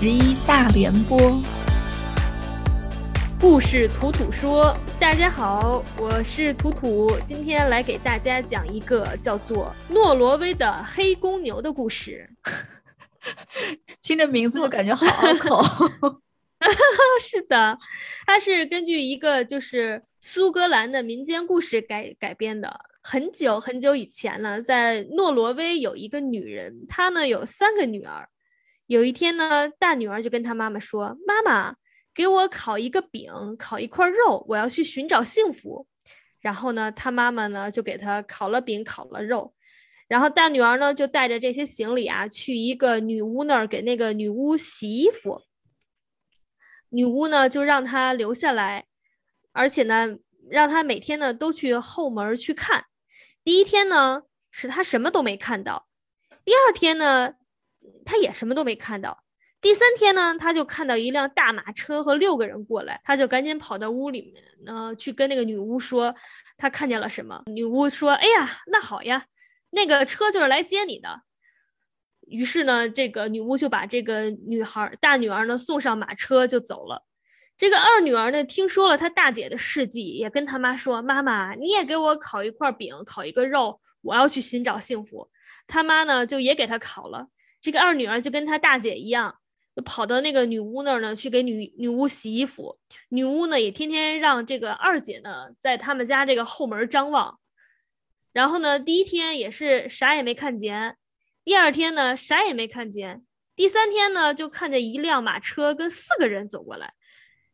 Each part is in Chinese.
十一大联播，故事图图说。大家好，我是图图，今天来给大家讲一个叫做诺罗威的黑公牛的故事。听着名字就感觉好拗口。是的，它是根据一个就是苏格兰的民间故事改改编的。很久很久以前呢，在诺罗威有一个女人，她呢有三个女儿。有一天呢，大女儿就跟她妈妈说：“妈妈。”给我烤一个饼，烤一块肉，我要去寻找幸福。然后呢，他妈妈呢就给他烤了饼，烤了肉。然后大女儿呢就带着这些行李啊，去一个女巫那儿给那个女巫洗衣服。女巫呢就让她留下来，而且呢让她每天呢都去后门去看。第一天呢是她什么都没看到，第二天呢他也什么都没看到。第三天呢，他就看到一辆大马车和六个人过来，他就赶紧跑到屋里面，呢，去跟那个女巫说，他看见了什么。女巫说：“哎呀，那好呀，那个车就是来接你的。”于是呢，这个女巫就把这个女孩大女儿呢送上马车就走了。这个二女儿呢，听说了她大姐的事迹，也跟她妈说：“妈妈，你也给我烤一块饼，烤一个肉，我要去寻找幸福。”他妈呢，就也给她烤了。这个二女儿就跟她大姐一样。跑到那个女巫那儿呢，去给女女巫洗衣服。女巫呢也天天让这个二姐呢在他们家这个后门张望。然后呢，第一天也是啥也没看见，第二天呢啥也没看见，第三天呢就看见一辆马车跟四个人走过来。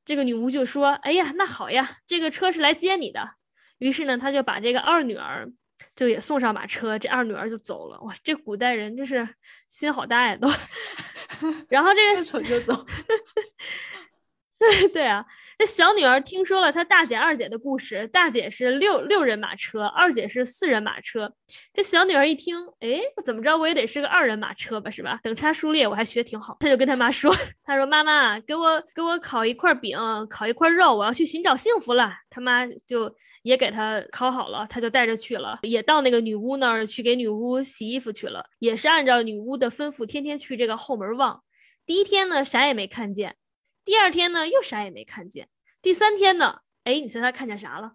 这个女巫就说：“哎呀，那好呀，这个车是来接你的。”于是呢，她就把这个二女儿就也送上马车，这二女儿就走了。哇，这古代人真是心好大呀，都。然后这个走就走，对啊，这小女儿听说了她大姐二姐的故事，大姐是六六人马车，二姐是四人马车。这小女儿一听，哎，怎么着我也得是个二人马车吧，是吧？等差数列我还学挺好。她就跟她妈说：“ 她说妈妈，给我给我烤一块饼，烤一块肉，我要去寻找幸福了。”他妈就也给她烤好了，她就带着去了，也到那个女巫那儿去给女巫洗衣服去了，也是按照女巫的吩咐，天天去这个后门望。第一天呢，啥也没看见。第二天呢，又啥也没看见。第三天呢，哎，你猜他看见啥了？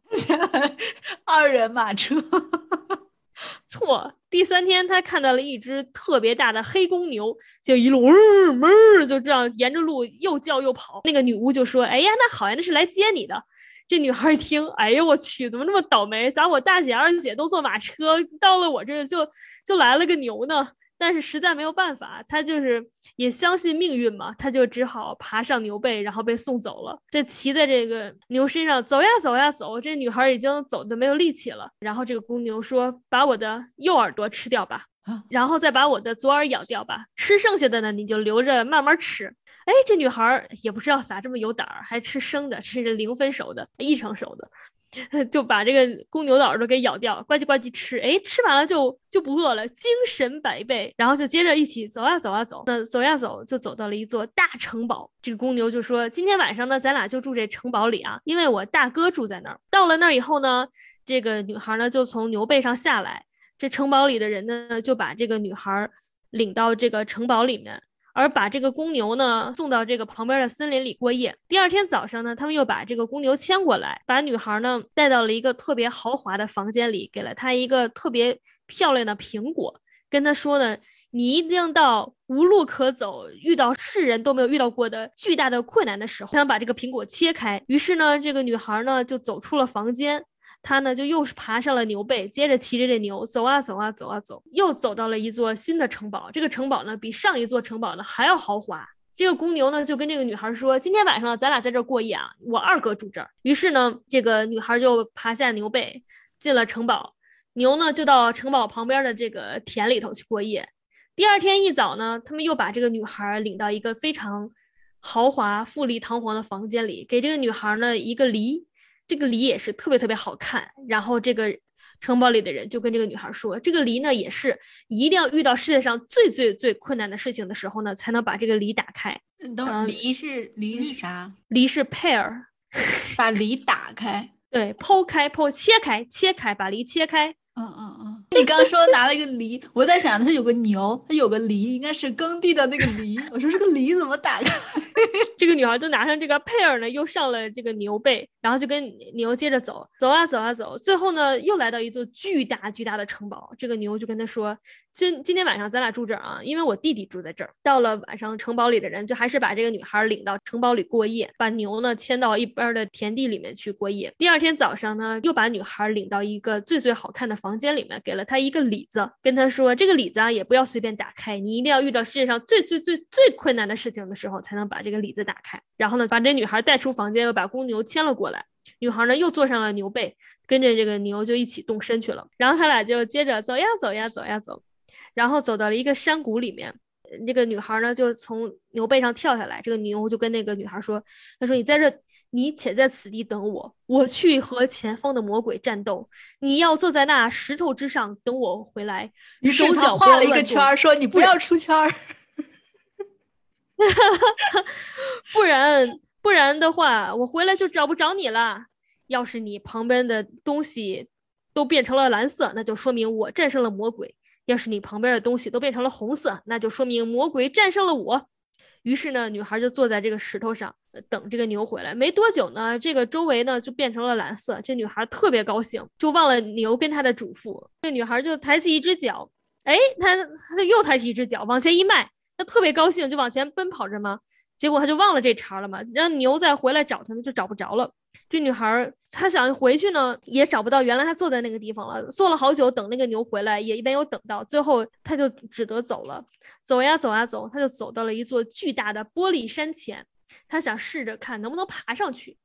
二人马车。错。第三天他看到了一只特别大的黑公牛，就一路嗡嗡，就这样沿着路又叫又跑。那个女巫就说：“哎呀，那好呀，那是来接你的。”这女孩一听，哎呦，我去，怎么那么倒霉？咋我大姐二姐都坐马车，到了我这就就来了个牛呢？但是实在没有办法，他就是也相信命运嘛，他就只好爬上牛背，然后被送走了。这骑在这个牛身上走呀走呀走，这女孩已经走的没有力气了。然后这个公牛说：“把我的右耳朵吃掉吧，然后再把我的左耳咬掉吧，吃剩下的呢你就留着慢慢吃。”哎，这女孩也不知道咋这么有胆儿，还吃生的，吃零分熟的，一成熟的。就把这个公牛的耳朵给咬掉，呱唧呱唧吃，哎，吃完了就就不饿了，精神百倍。然后就接着一起走啊走啊走，那走呀走，就走到了一座大城堡。这个公牛就说：“今天晚上呢，咱俩就住这城堡里啊，因为我大哥住在那儿。”到了那儿以后呢，这个女孩呢就从牛背上下来，这城堡里的人呢就把这个女孩领到这个城堡里面。而把这个公牛呢送到这个旁边的森林里过夜。第二天早上呢，他们又把这个公牛牵过来，把女孩呢带到了一个特别豪华的房间里，给了她一个特别漂亮的苹果，跟她说呢：“你一定到无路可走，遇到世人都没有遇到过的巨大的困难的时候，才能把这个苹果切开。”于是呢，这个女孩呢就走出了房间。他呢，就又是爬上了牛背，接着骑着这牛走啊走啊走啊走，又走到了一座新的城堡。这个城堡呢，比上一座城堡呢还要豪华。这个公牛呢，就跟这个女孩说：“今天晚上咱俩在这过夜啊，我二哥住这儿。”于是呢，这个女孩就爬下牛背，进了城堡。牛呢，就到城堡旁边的这个田里头去过夜。第二天一早呢，他们又把这个女孩领到一个非常豪华、富丽堂皇的房间里，给这个女孩呢一个梨。这个梨也是特别特别好看，然后这个城堡里的人就跟这个女孩说，这个梨呢也是一定要遇到世界上最最最困难的事情的时候呢，才能把这个梨打开。等梨是梨是啥？梨是 pear，把梨打开，对，剖开剖切开切开，把梨切开。嗯嗯嗯。你刚说拿了一个梨，我在想它有个牛，它有个梨，应该是耕地的那个梨。我说这个梨怎么打开？这个女孩都拿上这个佩尔呢，又上了这个牛背，然后就跟牛接着走，走啊走啊走，最后呢又来到一座巨大巨大的城堡。这个牛就跟他说：“今今天晚上咱俩住这儿啊，因为我弟弟住在这儿。”到了晚上，城堡里的人就还是把这个女孩领到城堡里过夜，把牛呢牵到一边的田地里面去过夜。第二天早上呢，又把女孩领到一个最最好看的房间里面，给了她一个李子，跟她说：“这个李子啊，也不要随便打开，你一定要遇到世界上最最最最困难的事情的时候，才能把这个李子。”打开，然后呢，把这女孩带出房间，又把公牛牵了过来。女孩呢，又坐上了牛背，跟着这个牛就一起动身去了。然后他俩就接着走呀走呀走呀走，然后走到了一个山谷里面。这个女孩呢，就从牛背上跳下来。这个牛就跟那个女孩说：“他说你在这，你且在此地等我，我去和前方的魔鬼战斗。你要坐在那石头之上等我回来。”于是他画了一个圈，说：“你不要出圈。”哈哈，不然不然的话，我回来就找不着你了。要是你旁边的东西都变成了蓝色，那就说明我战胜了魔鬼；要是你旁边的东西都变成了红色，那就说明魔鬼战胜了我。于是呢，女孩就坐在这个石头上等这个牛回来。没多久呢，这个周围呢就变成了蓝色。这女孩特别高兴，就忘了牛跟她的嘱咐。这女孩就抬起一只脚，哎，她她又抬起一只脚，往前一迈。他特别高兴，就往前奔跑着嘛，结果他就忘了这茬了嘛。让牛再回来找他呢，就找不着了。这女孩她想回去呢，也找不到原来她坐在那个地方了。坐了好久，等那个牛回来也没有等到，最后她就只得走了。走呀走呀走，她就走到了一座巨大的玻璃山前。她想试着看能不能爬上去，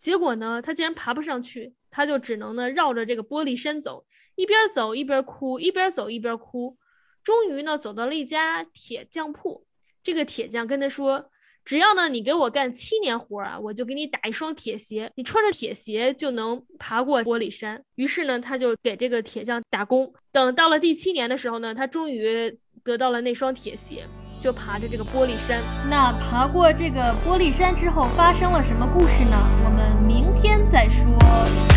结果呢，她竟然爬不上去。她就只能呢绕着这个玻璃山走，一边走一边哭，一边走一边哭。终于呢，走到了一家铁匠铺。这个铁匠跟他说：“只要呢，你给我干七年活儿啊，我就给你打一双铁鞋。你穿着铁鞋就能爬过玻璃山。”于是呢，他就给这个铁匠打工。等到了第七年的时候呢，他终于得到了那双铁鞋，就爬着这个玻璃山。那爬过这个玻璃山之后，发生了什么故事呢？我们明天再说。